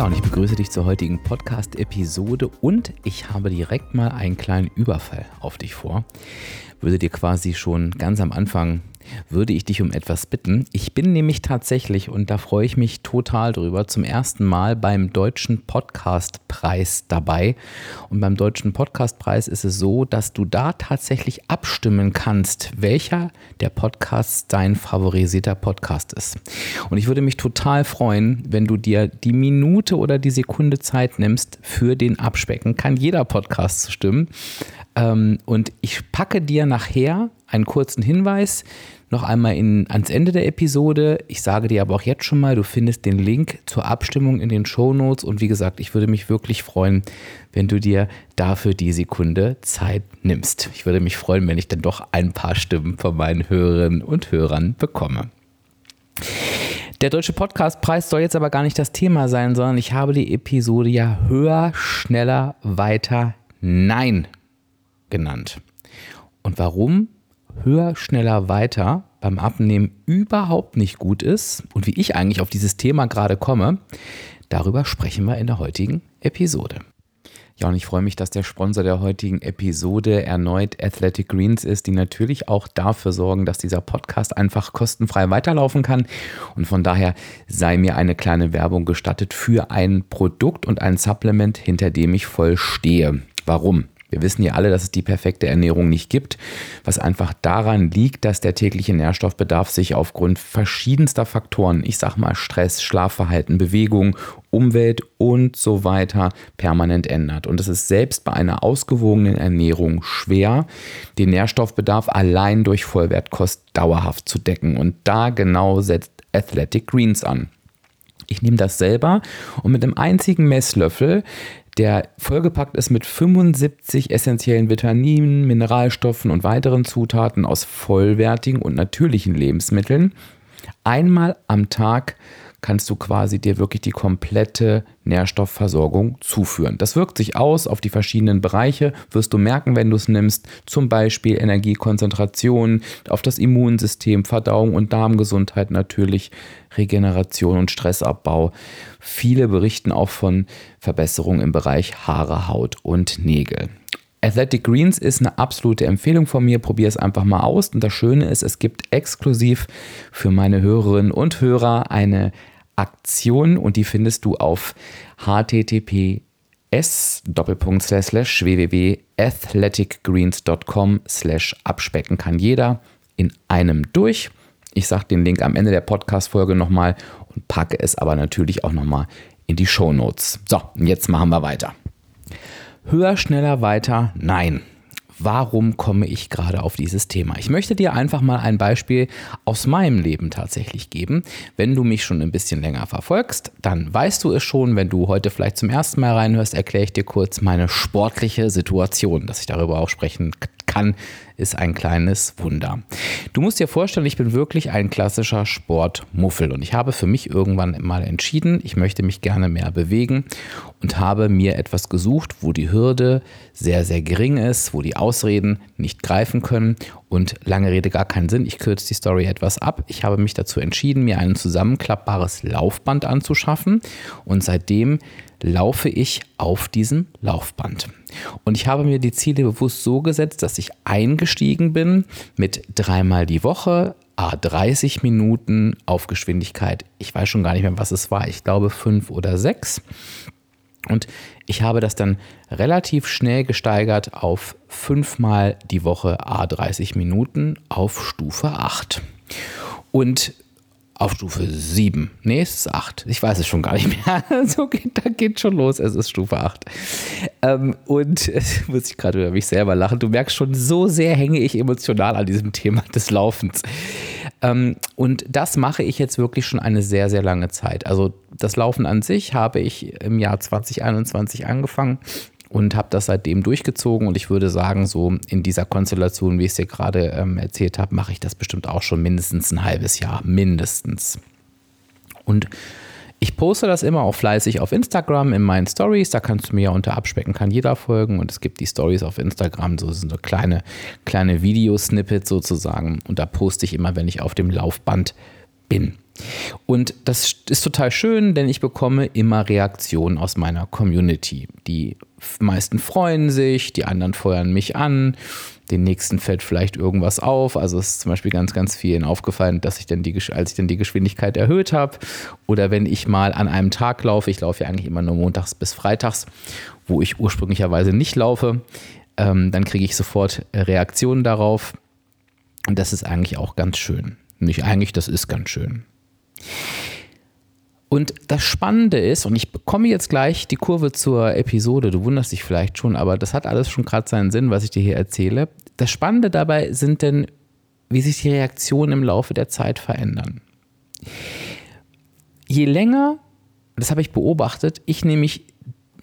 Ja, und ich begrüße dich zur heutigen Podcast-Episode und ich habe direkt mal einen kleinen Überfall auf dich vor. Würde dir quasi schon ganz am Anfang würde ich dich um etwas bitten. Ich bin nämlich tatsächlich, und da freue ich mich total drüber, zum ersten Mal beim Deutschen Podcastpreis dabei. Und beim Deutschen Podcastpreis ist es so, dass du da tatsächlich abstimmen kannst, welcher der Podcasts dein favorisierter Podcast ist. Und ich würde mich total freuen, wenn du dir die Minute oder die Sekunde Zeit nimmst, für den Abspecken kann jeder Podcast stimmen. Ähm, und ich packe dir nachher einen kurzen Hinweis noch einmal in, ans Ende der Episode. Ich sage dir aber auch jetzt schon mal, du findest den Link zur Abstimmung in den Show Notes. Und wie gesagt, ich würde mich wirklich freuen, wenn du dir dafür die Sekunde Zeit nimmst. Ich würde mich freuen, wenn ich dann doch ein paar Stimmen von meinen Hörerinnen und Hörern bekomme. Der Deutsche Podcastpreis soll jetzt aber gar nicht das Thema sein, sondern ich habe die Episode ja höher, schneller, weiter, nein genannt. Und warum höher, schneller, weiter beim Abnehmen überhaupt nicht gut ist und wie ich eigentlich auf dieses Thema gerade komme, darüber sprechen wir in der heutigen Episode. Ja, und ich freue mich, dass der Sponsor der heutigen Episode erneut Athletic Greens ist, die natürlich auch dafür sorgen, dass dieser Podcast einfach kostenfrei weiterlaufen kann. Und von daher sei mir eine kleine Werbung gestattet für ein Produkt und ein Supplement, hinter dem ich voll stehe. Warum? Wir wissen ja alle, dass es die perfekte Ernährung nicht gibt, was einfach daran liegt, dass der tägliche Nährstoffbedarf sich aufgrund verschiedenster Faktoren, ich sag mal Stress, Schlafverhalten, Bewegung, Umwelt und so weiter permanent ändert. Und es ist selbst bei einer ausgewogenen Ernährung schwer, den Nährstoffbedarf allein durch Vollwertkost dauerhaft zu decken. Und da genau setzt Athletic Greens an. Ich nehme das selber und mit einem einzigen Messlöffel der vollgepackt ist mit 75 essentiellen Vitaminen, Mineralstoffen und weiteren Zutaten aus vollwertigen und natürlichen Lebensmitteln. Einmal am Tag kannst du quasi dir wirklich die komplette Nährstoffversorgung zuführen. Das wirkt sich aus auf die verschiedenen Bereiche, wirst du merken, wenn du es nimmst, zum Beispiel Energiekonzentration, auf das Immunsystem, Verdauung und Darmgesundheit natürlich, Regeneration und Stressabbau. Viele berichten auch von Verbesserungen im Bereich Haare, Haut und Nägel. Athletic Greens ist eine absolute Empfehlung von mir. Probier es einfach mal aus. Und das Schöne ist, es gibt exklusiv für meine Hörerinnen und Hörer eine Aktion und die findest du auf https www.athleticgreens.com slash abspecken kann jeder in einem durch. Ich sage den Link am Ende der Podcast-Folge nochmal und packe es aber natürlich auch nochmal in die Show Notes. So, jetzt machen wir weiter. Höher, schneller, weiter, nein. Warum komme ich gerade auf dieses Thema? Ich möchte dir einfach mal ein Beispiel aus meinem Leben tatsächlich geben. Wenn du mich schon ein bisschen länger verfolgst, dann weißt du es schon. Wenn du heute vielleicht zum ersten Mal reinhörst, erkläre ich dir kurz meine sportliche Situation, dass ich darüber auch sprechen kann, ist ein kleines Wunder. Du musst dir vorstellen, ich bin wirklich ein klassischer Sportmuffel und ich habe für mich irgendwann mal entschieden, ich möchte mich gerne mehr bewegen und habe mir etwas gesucht, wo die Hürde sehr, sehr gering ist, wo die Ausreden nicht greifen können und lange Rede gar keinen Sinn. Ich kürze die Story etwas ab. Ich habe mich dazu entschieden, mir ein zusammenklappbares Laufband anzuschaffen und seitdem laufe ich auf diesem Laufband. Und ich habe mir die Ziele bewusst so gesetzt, dass ich eingestiegen bin mit dreimal die Woche, a 30 Minuten auf Geschwindigkeit. Ich weiß schon gar nicht mehr, was es war. Ich glaube fünf oder sechs. Und ich habe das dann relativ schnell gesteigert auf fünfmal die Woche a 30 Minuten auf Stufe 8. Und auf Stufe 7. Nee, es ist 8. Ich weiß es schon gar nicht mehr. so geht, da geht schon los. Es ist Stufe 8. Ähm, und äh, muss ich gerade über mich selber lachen. Du merkst schon, so sehr hänge ich emotional an diesem Thema des Laufens. Ähm, und das mache ich jetzt wirklich schon eine sehr, sehr lange Zeit. Also das Laufen an sich habe ich im Jahr 2021 angefangen und habe das seitdem durchgezogen. Und ich würde sagen, so in dieser Konstellation, wie ich es dir gerade ähm, erzählt habe, mache ich das bestimmt auch schon mindestens ein halbes Jahr. Mindestens. Und ich poste das immer auch fleißig auf Instagram in meinen Stories. Da kannst du mir ja unter Abspecken kann jeder folgen. Und es gibt die Stories auf Instagram, so sind so kleine, kleine Videosnippets sozusagen. Und da poste ich immer, wenn ich auf dem Laufband bin. Und das ist total schön, denn ich bekomme immer Reaktionen aus meiner Community. Die meisten freuen sich, die anderen feuern mich an, den nächsten fällt vielleicht irgendwas auf. Also es ist zum Beispiel ganz, ganz vielen aufgefallen, dass ich dann die, als ich dann die Geschwindigkeit erhöht habe oder wenn ich mal an einem Tag laufe, ich laufe ja eigentlich immer nur montags bis freitags, wo ich ursprünglicherweise nicht laufe, ähm, dann kriege ich sofort Reaktionen darauf. Und das ist eigentlich auch ganz schön. Nicht eigentlich, das ist ganz schön. Und das Spannende ist, und ich bekomme jetzt gleich die Kurve zur Episode, du wunderst dich vielleicht schon, aber das hat alles schon gerade seinen Sinn, was ich dir hier erzähle. Das Spannende dabei sind denn, wie sich die Reaktionen im Laufe der Zeit verändern. Je länger, das habe ich beobachtet, ich nämlich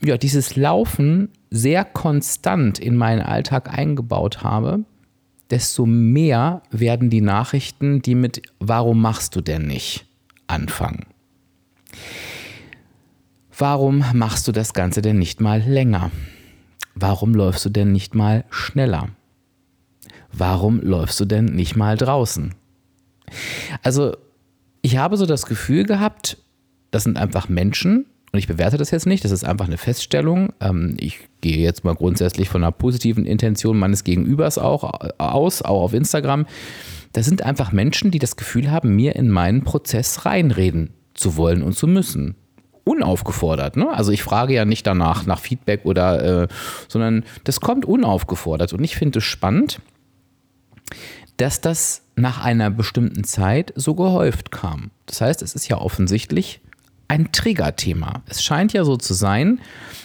ja, dieses Laufen sehr konstant in meinen Alltag eingebaut habe, desto mehr werden die Nachrichten, die mit Warum machst du denn nicht anfangen. Warum machst du das Ganze denn nicht mal länger? Warum läufst du denn nicht mal schneller? Warum läufst du denn nicht mal draußen? Also, ich habe so das Gefühl gehabt, das sind einfach Menschen, und ich bewerte das jetzt nicht, das ist einfach eine Feststellung. Ähm, ich gehe jetzt mal grundsätzlich von einer positiven Intention meines Gegenübers auch äh, aus, auch auf Instagram. Das sind einfach Menschen, die das Gefühl haben, mir in meinen Prozess reinreden zu wollen und zu müssen. Unaufgefordert, ne? Also ich frage ja nicht danach nach Feedback oder, äh, sondern das kommt unaufgefordert. Und ich finde es spannend, dass das nach einer bestimmten Zeit so gehäuft kam. Das heißt, es ist ja offensichtlich ein Triggerthema. Es scheint ja so zu sein,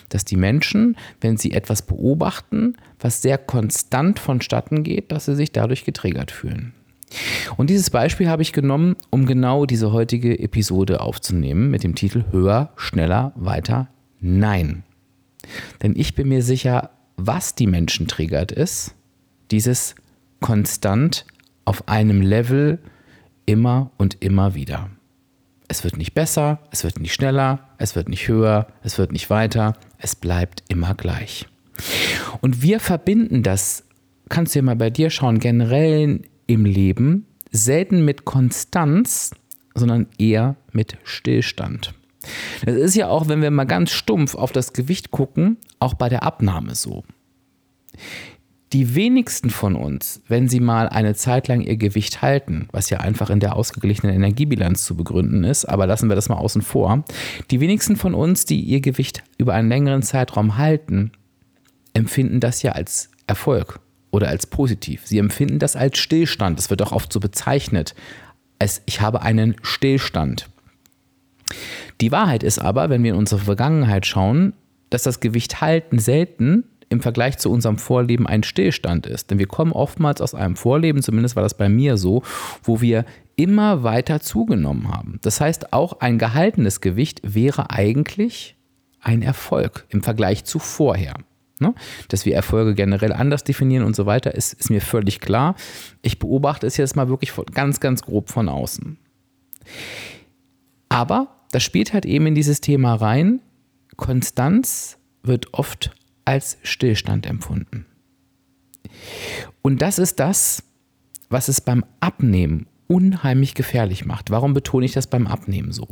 dass die Menschen, wenn sie etwas beobachten, was sehr konstant vonstatten geht, dass sie sich dadurch getriggert fühlen. Und dieses Beispiel habe ich genommen, um genau diese heutige Episode aufzunehmen mit dem Titel Höher, schneller, weiter, nein. Denn ich bin mir sicher, was die Menschen triggert ist, dieses konstant auf einem Level immer und immer wieder. Es wird nicht besser, es wird nicht schneller, es wird nicht höher, es wird nicht weiter, es bleibt immer gleich. Und wir verbinden das, kannst du ja mal bei dir schauen, generell im Leben selten mit Konstanz, sondern eher mit Stillstand. Das ist ja auch, wenn wir mal ganz stumpf auf das Gewicht gucken, auch bei der Abnahme so. Die wenigsten von uns, wenn sie mal eine Zeit lang ihr Gewicht halten, was ja einfach in der ausgeglichenen Energiebilanz zu begründen ist, aber lassen wir das mal außen vor, die wenigsten von uns, die ihr Gewicht über einen längeren Zeitraum halten, empfinden das ja als Erfolg oder als positiv. Sie empfinden das als Stillstand. Das wird auch oft so bezeichnet, als ich habe einen Stillstand. Die Wahrheit ist aber, wenn wir in unsere Vergangenheit schauen, dass das Gewicht halten selten im Vergleich zu unserem Vorleben ein Stillstand ist. Denn wir kommen oftmals aus einem Vorleben, zumindest war das bei mir so, wo wir immer weiter zugenommen haben. Das heißt, auch ein gehaltenes Gewicht wäre eigentlich ein Erfolg im Vergleich zu vorher. Ne? Dass wir Erfolge generell anders definieren und so weiter, ist, ist mir völlig klar. Ich beobachte es jetzt mal wirklich ganz, ganz grob von außen. Aber das spielt halt eben in dieses Thema rein. Konstanz wird oft als Stillstand empfunden. Und das ist das, was es beim Abnehmen unheimlich gefährlich macht. Warum betone ich das beim Abnehmen so?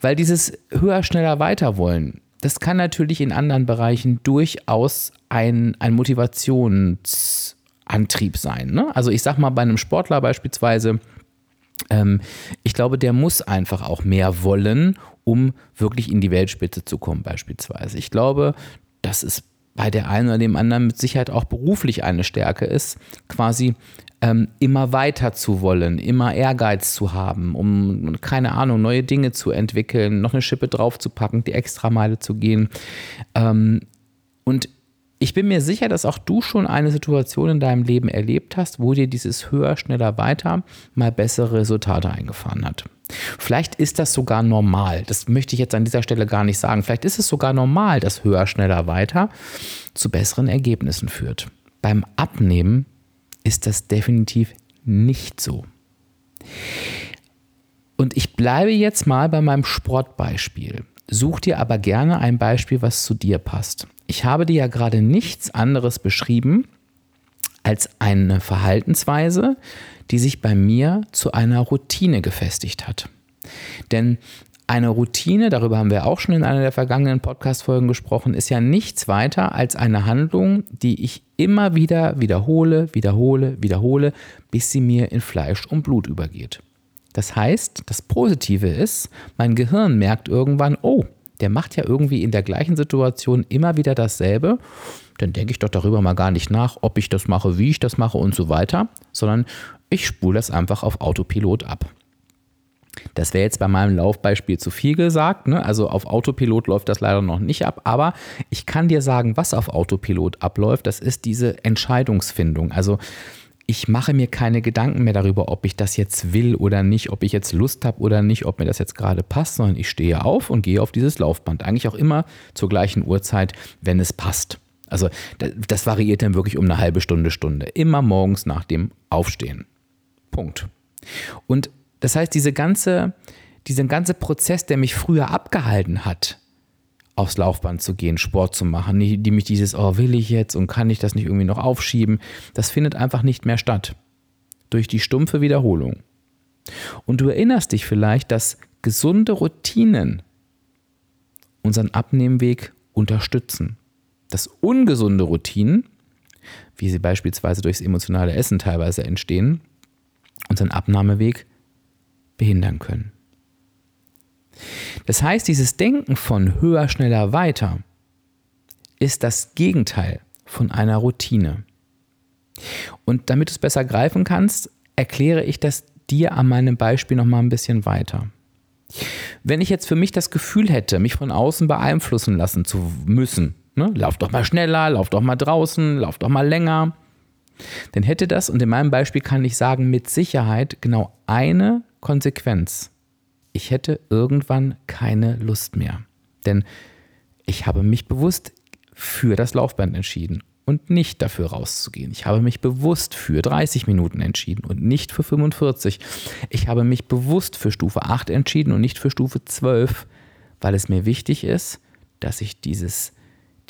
Weil dieses höher, schneller, weiter wollen, das kann natürlich in anderen Bereichen durchaus ein, ein Motivationsantrieb sein. Ne? Also ich sag mal bei einem Sportler beispielsweise, ähm, ich glaube, der muss einfach auch mehr wollen, um wirklich in die Weltspitze zu kommen beispielsweise. Ich glaube, dass es bei der einen oder dem anderen mit Sicherheit auch beruflich eine Stärke ist, quasi ähm, immer weiter zu wollen, immer Ehrgeiz zu haben, um, keine Ahnung, neue Dinge zu entwickeln, noch eine Schippe draufzupacken, die Extrameile zu gehen. Ähm, und ich bin mir sicher, dass auch du schon eine Situation in deinem Leben erlebt hast, wo dir dieses höher, schneller, weiter mal bessere Resultate eingefahren hat. Vielleicht ist das sogar normal. Das möchte ich jetzt an dieser Stelle gar nicht sagen. Vielleicht ist es sogar normal, dass höher, schneller, weiter zu besseren Ergebnissen führt. Beim Abnehmen ist das definitiv nicht so. Und ich bleibe jetzt mal bei meinem Sportbeispiel. Such dir aber gerne ein Beispiel, was zu dir passt. Ich habe dir ja gerade nichts anderes beschrieben als eine Verhaltensweise, die sich bei mir zu einer Routine gefestigt hat. Denn eine Routine, darüber haben wir auch schon in einer der vergangenen Podcast-Folgen gesprochen, ist ja nichts weiter als eine Handlung, die ich immer wieder wiederhole, wiederhole, wiederhole, bis sie mir in Fleisch und Blut übergeht. Das heißt, das Positive ist, mein Gehirn merkt irgendwann, oh, der macht ja irgendwie in der gleichen Situation immer wieder dasselbe, dann denke ich doch darüber mal gar nicht nach, ob ich das mache, wie ich das mache und so weiter, sondern ich spule das einfach auf Autopilot ab. Das wäre jetzt bei meinem Laufbeispiel zu viel gesagt. Ne? Also auf Autopilot läuft das leider noch nicht ab. Aber ich kann dir sagen, was auf Autopilot abläuft. Das ist diese Entscheidungsfindung. Also ich mache mir keine Gedanken mehr darüber, ob ich das jetzt will oder nicht, ob ich jetzt Lust habe oder nicht, ob mir das jetzt gerade passt, sondern ich stehe auf und gehe auf dieses Laufband. Eigentlich auch immer zur gleichen Uhrzeit, wenn es passt. Also das variiert dann wirklich um eine halbe Stunde, Stunde. Immer morgens nach dem Aufstehen. Punkt. Und das heißt, diese ganze, dieser ganze Prozess, der mich früher abgehalten hat, aufs Laufband zu gehen, Sport zu machen, die mich dieses, oh, will ich jetzt und kann ich das nicht irgendwie noch aufschieben, das findet einfach nicht mehr statt. Durch die stumpfe Wiederholung. Und du erinnerst dich vielleicht, dass gesunde Routinen unseren Abnehmweg unterstützen. Dass ungesunde Routinen, wie sie beispielsweise durchs emotionale Essen teilweise entstehen, unseren Abnahmeweg behindern können. Das heißt, dieses Denken von höher, schneller, weiter ist das Gegenteil von einer Routine. Und damit du es besser greifen kannst, erkläre ich das dir an meinem Beispiel nochmal ein bisschen weiter. Wenn ich jetzt für mich das Gefühl hätte, mich von außen beeinflussen lassen zu müssen, ne, lauf doch mal schneller, lauf doch mal draußen, lauf doch mal länger, dann hätte das, und in meinem Beispiel kann ich sagen, mit Sicherheit genau eine Konsequenz ich hätte irgendwann keine Lust mehr. Denn ich habe mich bewusst für das Laufband entschieden und nicht dafür rauszugehen. Ich habe mich bewusst für 30 Minuten entschieden und nicht für 45. Ich habe mich bewusst für Stufe 8 entschieden und nicht für Stufe 12, weil es mir wichtig ist, dass ich dieses,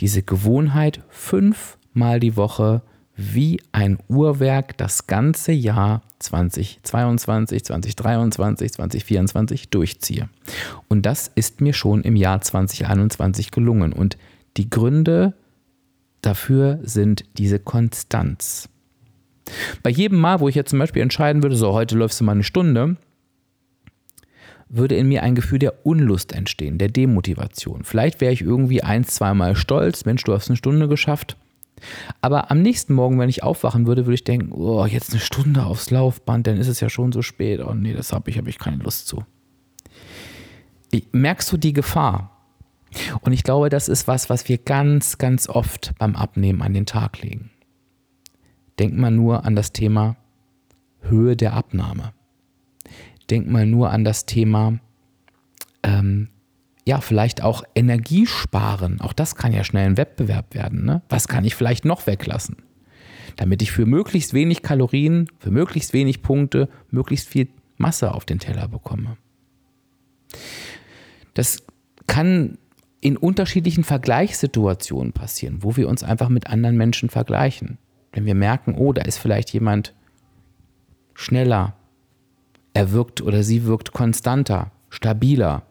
diese Gewohnheit fünfmal die Woche wie ein Uhrwerk das ganze Jahr 2022, 2023, 2024 durchziehe. Und das ist mir schon im Jahr 2021 gelungen. Und die Gründe dafür sind diese Konstanz. Bei jedem Mal, wo ich jetzt zum Beispiel entscheiden würde, so heute läufst du mal eine Stunde, würde in mir ein Gefühl der Unlust entstehen, der Demotivation. Vielleicht wäre ich irgendwie ein, zweimal stolz, Mensch, du hast eine Stunde geschafft. Aber am nächsten Morgen, wenn ich aufwachen würde, würde ich denken, oh, jetzt eine Stunde aufs Laufband, dann ist es ja schon so spät. Oh nee, das habe ich, habe ich keine Lust zu. Merkst du die Gefahr? Und ich glaube, das ist was, was wir ganz, ganz oft beim Abnehmen an den Tag legen. Denk mal nur an das Thema Höhe der Abnahme. Denk mal nur an das Thema ähm, ja, vielleicht auch Energie sparen. Auch das kann ja schnell ein Wettbewerb werden. Ne? Was kann ich vielleicht noch weglassen? Damit ich für möglichst wenig Kalorien, für möglichst wenig Punkte, möglichst viel Masse auf den Teller bekomme. Das kann in unterschiedlichen Vergleichssituationen passieren, wo wir uns einfach mit anderen Menschen vergleichen. Wenn wir merken, oh, da ist vielleicht jemand schneller, er wirkt oder sie wirkt konstanter, stabiler,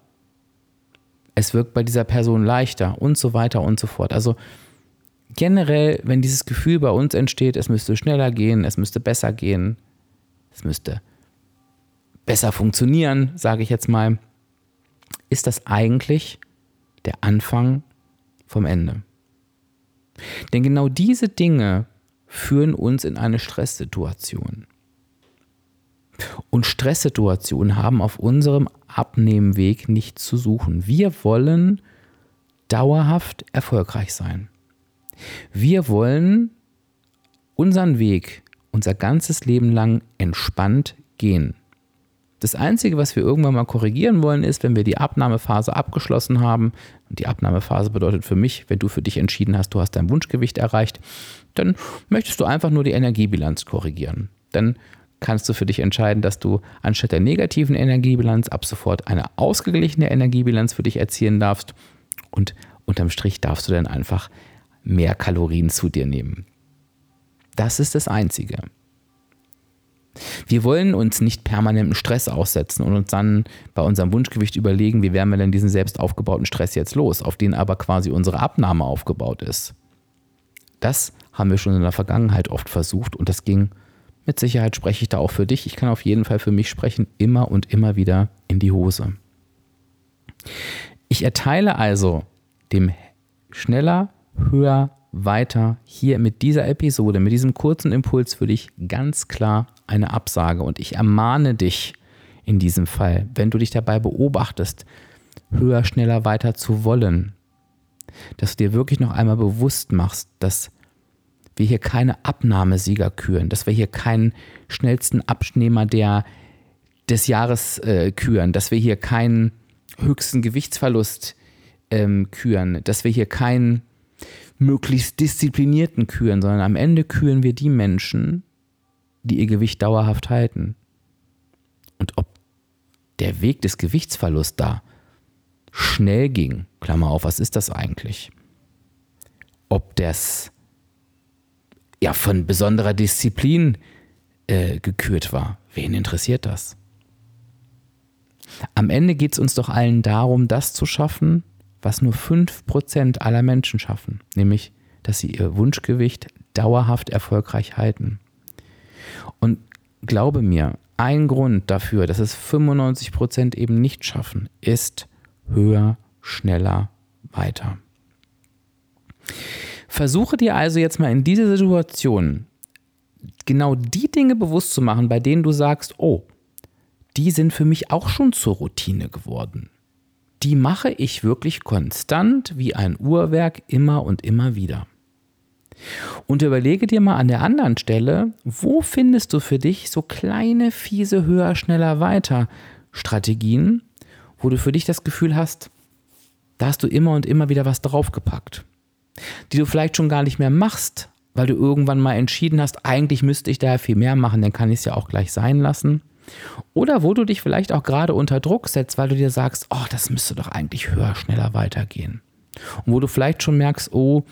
es wirkt bei dieser Person leichter und so weiter und so fort. Also generell, wenn dieses Gefühl bei uns entsteht, es müsste schneller gehen, es müsste besser gehen, es müsste besser funktionieren, sage ich jetzt mal, ist das eigentlich der Anfang vom Ende. Denn genau diese Dinge führen uns in eine Stresssituation. Und Stresssituationen haben auf unserem Abnehmweg nichts zu suchen. Wir wollen dauerhaft erfolgreich sein. Wir wollen unseren Weg unser ganzes Leben lang entspannt gehen. Das Einzige, was wir irgendwann mal korrigieren wollen, ist, wenn wir die Abnahmephase abgeschlossen haben. Und die Abnahmephase bedeutet für mich, wenn du für dich entschieden hast, du hast dein Wunschgewicht erreicht, dann möchtest du einfach nur die Energiebilanz korrigieren. Dann kannst du für dich entscheiden, dass du anstatt der negativen Energiebilanz ab sofort eine ausgeglichene Energiebilanz für dich erzielen darfst. Und unterm Strich darfst du dann einfach mehr Kalorien zu dir nehmen. Das ist das Einzige. Wir wollen uns nicht permanenten Stress aussetzen und uns dann bei unserem Wunschgewicht überlegen, wie werden wir denn diesen selbst aufgebauten Stress jetzt los, auf den aber quasi unsere Abnahme aufgebaut ist. Das haben wir schon in der Vergangenheit oft versucht und das ging, mit Sicherheit spreche ich da auch für dich, ich kann auf jeden Fall für mich sprechen, immer und immer wieder in die Hose. Ich erteile also dem schneller, höher, weiter hier mit dieser Episode, mit diesem kurzen Impuls für dich ganz klar eine Absage. Und ich ermahne dich in diesem Fall, wenn du dich dabei beobachtest, höher, schneller, weiter zu wollen, dass du dir wirklich noch einmal bewusst machst, dass wir hier keine Abnahmesieger küren, dass wir hier keinen schnellsten Abnehmer der, des Jahres äh, küren, dass wir hier keinen höchsten Gewichtsverlust ähm, küren, dass wir hier keinen möglichst disziplinierten küren, sondern am Ende küren wir die Menschen, die ihr Gewicht dauerhaft halten. Und ob der Weg des Gewichtsverlusts da schnell ging, Klammer auf, was ist das eigentlich? Ob das ja von besonderer Disziplin äh, gekürt war, wen interessiert das? Am Ende geht es uns doch allen darum, das zu schaffen, was nur 5% aller Menschen schaffen, nämlich dass sie ihr Wunschgewicht dauerhaft erfolgreich halten. Und glaube mir, ein Grund dafür, dass es 95% eben nicht schaffen, ist höher, schneller, weiter. Versuche dir also jetzt mal in dieser Situation genau die Dinge bewusst zu machen, bei denen du sagst, oh, die sind für mich auch schon zur Routine geworden die mache ich wirklich konstant wie ein Uhrwerk immer und immer wieder. Und überlege dir mal an der anderen Stelle, wo findest du für dich so kleine, fiese, höher, schneller, weiter Strategien, wo du für dich das Gefühl hast, da hast du immer und immer wieder was draufgepackt, die du vielleicht schon gar nicht mehr machst, weil du irgendwann mal entschieden hast, eigentlich müsste ich da viel mehr machen, dann kann ich es ja auch gleich sein lassen. Oder wo du dich vielleicht auch gerade unter Druck setzt, weil du dir sagst, oh, das müsste doch eigentlich höher, schneller weitergehen. Und wo du vielleicht schon merkst, oh,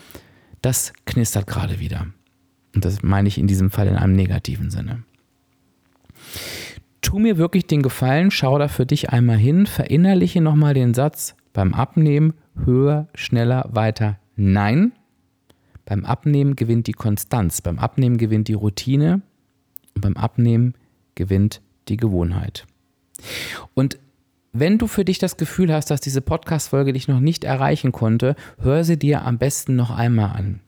das knistert gerade wieder. Und das meine ich in diesem Fall in einem negativen Sinne. Tu mir wirklich den Gefallen, schau da für dich einmal hin, verinnerliche nochmal den Satz beim Abnehmen höher, schneller, weiter, nein. Beim Abnehmen gewinnt die Konstanz, beim Abnehmen gewinnt die Routine und beim Abnehmen gewinnt die Gewohnheit. Und wenn du für dich das Gefühl hast, dass diese Podcast-Folge dich noch nicht erreichen konnte, hör sie dir am besten noch einmal an.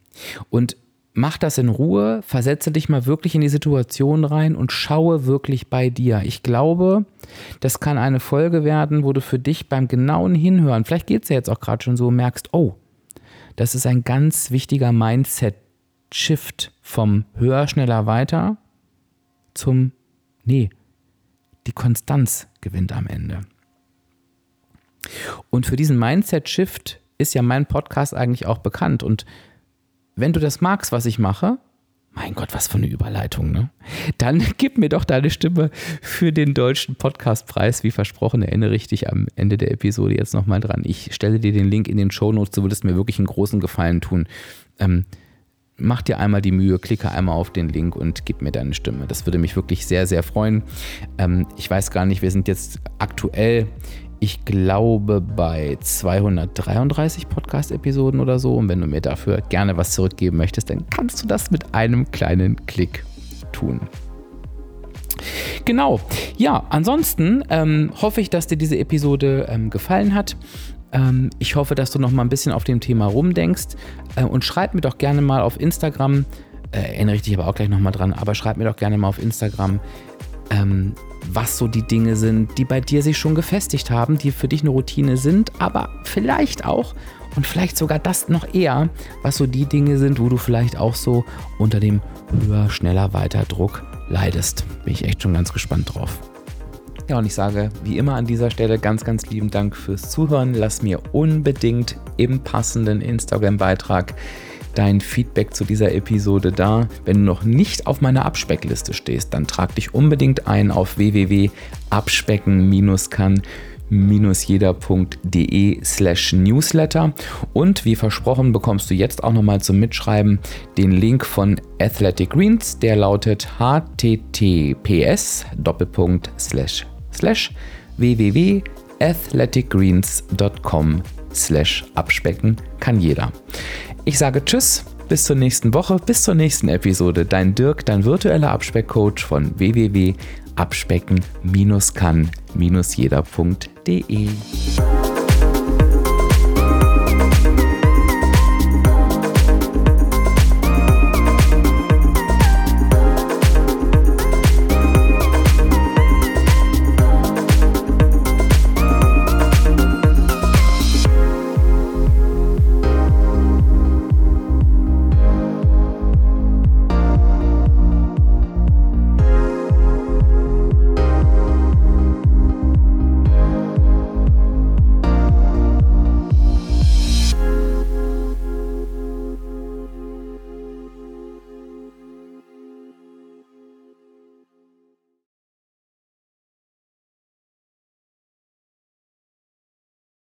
Und mach das in Ruhe, versetze dich mal wirklich in die Situation rein und schaue wirklich bei dir. Ich glaube, das kann eine Folge werden, wo du für dich beim genauen Hinhören, vielleicht geht es ja jetzt auch gerade schon so, merkst, oh, das ist ein ganz wichtiger Mindset-Shift vom höher, schneller, weiter zum, nee, die Konstanz gewinnt am Ende. Und für diesen Mindset-Shift ist ja mein Podcast eigentlich auch bekannt. Und wenn du das magst, was ich mache, mein Gott, was für eine Überleitung, ne? Dann gib mir doch deine Stimme für den deutschen Podcastpreis. Wie versprochen, erinnere ich dich am Ende der Episode jetzt nochmal dran. Ich stelle dir den Link in den Show Notes. Du würdest mir wirklich einen großen Gefallen tun. Ähm, mach dir einmal die Mühe, klicke einmal auf den Link und gib mir deine Stimme. Das würde mich wirklich sehr, sehr freuen. Ähm, ich weiß gar nicht, wir sind jetzt aktuell, ich glaube, bei 233 Podcast-Episoden oder so. Und wenn du mir dafür gerne was zurückgeben möchtest, dann kannst du das mit einem kleinen Klick tun. Genau. Ja, ansonsten ähm, hoffe ich, dass dir diese Episode ähm, gefallen hat. Ähm, ich hoffe, dass du noch mal ein bisschen auf dem Thema rumdenkst äh, und schreib mir doch gerne mal auf Instagram, äh, erinnere ich dich aber auch gleich noch mal dran, aber schreib mir doch gerne mal auf Instagram, ähm, was so die Dinge sind, die bei dir sich schon gefestigt haben, die für dich eine Routine sind, aber vielleicht auch, und vielleicht sogar das noch eher, was so die Dinge sind, wo du vielleicht auch so unter dem höher, schneller, weiter Druck leidest. Bin ich echt schon ganz gespannt drauf. Ja, und ich sage wie immer an dieser Stelle ganz, ganz lieben Dank fürs Zuhören. Lass mir unbedingt im passenden Instagram-Beitrag dein Feedback zu dieser Episode da. Wenn du noch nicht auf meiner Abspeckliste stehst, dann trag dich unbedingt ein auf www.abspecken-kann jeder.de slash newsletter und wie versprochen bekommst du jetzt auch nochmal zum Mitschreiben den Link von Athletic Greens, der lautet https slash slash www.athleticgreens.com slash abspecken kann jeder. Ich sage Tschüss, bis zur nächsten Woche, bis zur nächsten Episode. Dein Dirk, dein virtueller Abspeckcoach von www.abspecken-kann-jeder.de.